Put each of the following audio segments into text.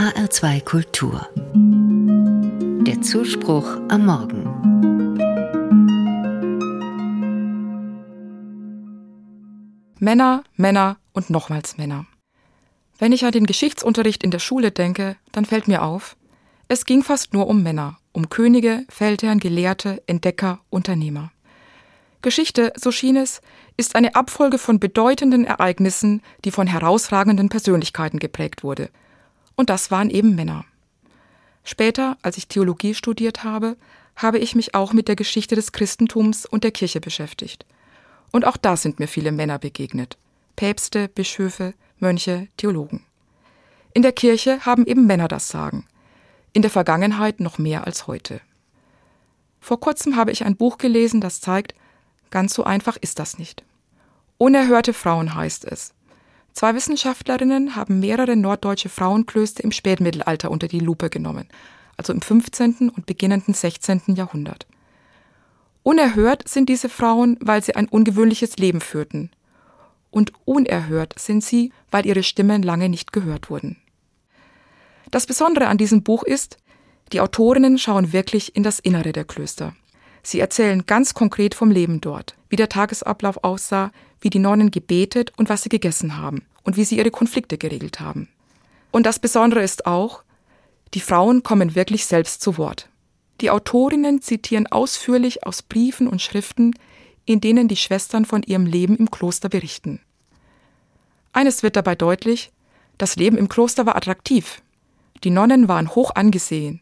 HR2 Kultur. Der Zuspruch am Morgen. Männer, Männer und nochmals Männer. Wenn ich an den Geschichtsunterricht in der Schule denke, dann fällt mir auf, es ging fast nur um Männer, um Könige, Feldherren, Gelehrte, Entdecker, Unternehmer. Geschichte, so schien es, ist eine Abfolge von bedeutenden Ereignissen, die von herausragenden Persönlichkeiten geprägt wurde. Und das waren eben Männer. Später, als ich Theologie studiert habe, habe ich mich auch mit der Geschichte des Christentums und der Kirche beschäftigt. Und auch da sind mir viele Männer begegnet. Päpste, Bischöfe, Mönche, Theologen. In der Kirche haben eben Männer das Sagen. In der Vergangenheit noch mehr als heute. Vor kurzem habe ich ein Buch gelesen, das zeigt, Ganz so einfach ist das nicht. Unerhörte Frauen heißt es. Zwei Wissenschaftlerinnen haben mehrere norddeutsche Frauenklöster im Spätmittelalter unter die Lupe genommen, also im 15. und beginnenden 16. Jahrhundert. Unerhört sind diese Frauen, weil sie ein ungewöhnliches Leben führten. Und unerhört sind sie, weil ihre Stimmen lange nicht gehört wurden. Das Besondere an diesem Buch ist, die Autorinnen schauen wirklich in das Innere der Klöster. Sie erzählen ganz konkret vom Leben dort, wie der Tagesablauf aussah, wie die Nonnen gebetet und was sie gegessen haben und wie sie ihre Konflikte geregelt haben. Und das Besondere ist auch, die Frauen kommen wirklich selbst zu Wort. Die Autorinnen zitieren ausführlich aus Briefen und Schriften, in denen die Schwestern von ihrem Leben im Kloster berichten. Eines wird dabei deutlich, das Leben im Kloster war attraktiv. Die Nonnen waren hoch angesehen.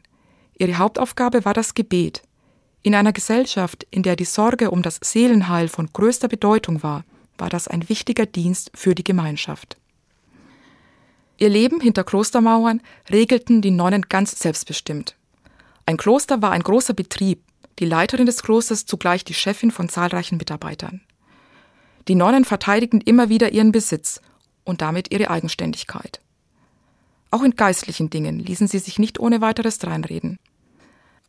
Ihre Hauptaufgabe war das Gebet, in einer Gesellschaft, in der die Sorge um das Seelenheil von größter Bedeutung war, war das ein wichtiger Dienst für die Gemeinschaft. Ihr Leben hinter Klostermauern regelten die Nonnen ganz selbstbestimmt. Ein Kloster war ein großer Betrieb, die Leiterin des Klosters zugleich die Chefin von zahlreichen Mitarbeitern. Die Nonnen verteidigten immer wieder ihren Besitz und damit ihre Eigenständigkeit. Auch in geistlichen Dingen ließen sie sich nicht ohne weiteres dreinreden.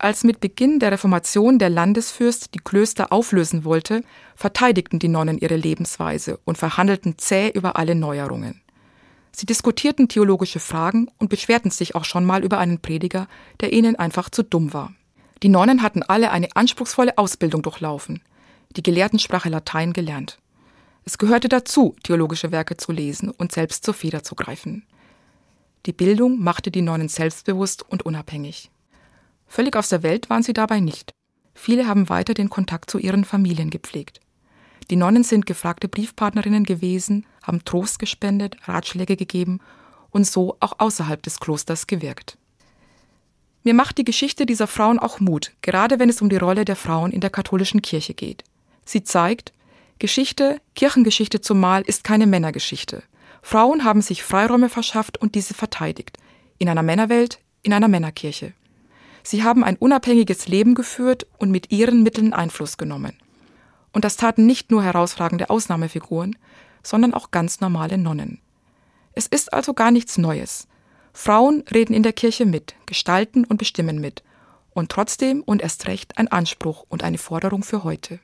Als mit Beginn der Reformation der Landesfürst die Klöster auflösen wollte, verteidigten die Nonnen ihre Lebensweise und verhandelten zäh über alle Neuerungen. Sie diskutierten theologische Fragen und beschwerten sich auch schon mal über einen Prediger, der ihnen einfach zu dumm war. Die Nonnen hatten alle eine anspruchsvolle Ausbildung durchlaufen, die Gelehrtensprache Latein gelernt. Es gehörte dazu, theologische Werke zu lesen und selbst zur Feder zu greifen. Die Bildung machte die Nonnen selbstbewusst und unabhängig. Völlig aus der Welt waren sie dabei nicht. Viele haben weiter den Kontakt zu ihren Familien gepflegt. Die Nonnen sind gefragte Briefpartnerinnen gewesen, haben Trost gespendet, Ratschläge gegeben und so auch außerhalb des Klosters gewirkt. Mir macht die Geschichte dieser Frauen auch Mut, gerade wenn es um die Rolle der Frauen in der katholischen Kirche geht. Sie zeigt, Geschichte, Kirchengeschichte zumal, ist keine Männergeschichte. Frauen haben sich Freiräume verschafft und diese verteidigt. In einer Männerwelt, in einer Männerkirche. Sie haben ein unabhängiges Leben geführt und mit ihren Mitteln Einfluss genommen. Und das taten nicht nur herausragende Ausnahmefiguren, sondern auch ganz normale Nonnen. Es ist also gar nichts Neues. Frauen reden in der Kirche mit, gestalten und bestimmen mit. Und trotzdem und erst recht ein Anspruch und eine Forderung für heute.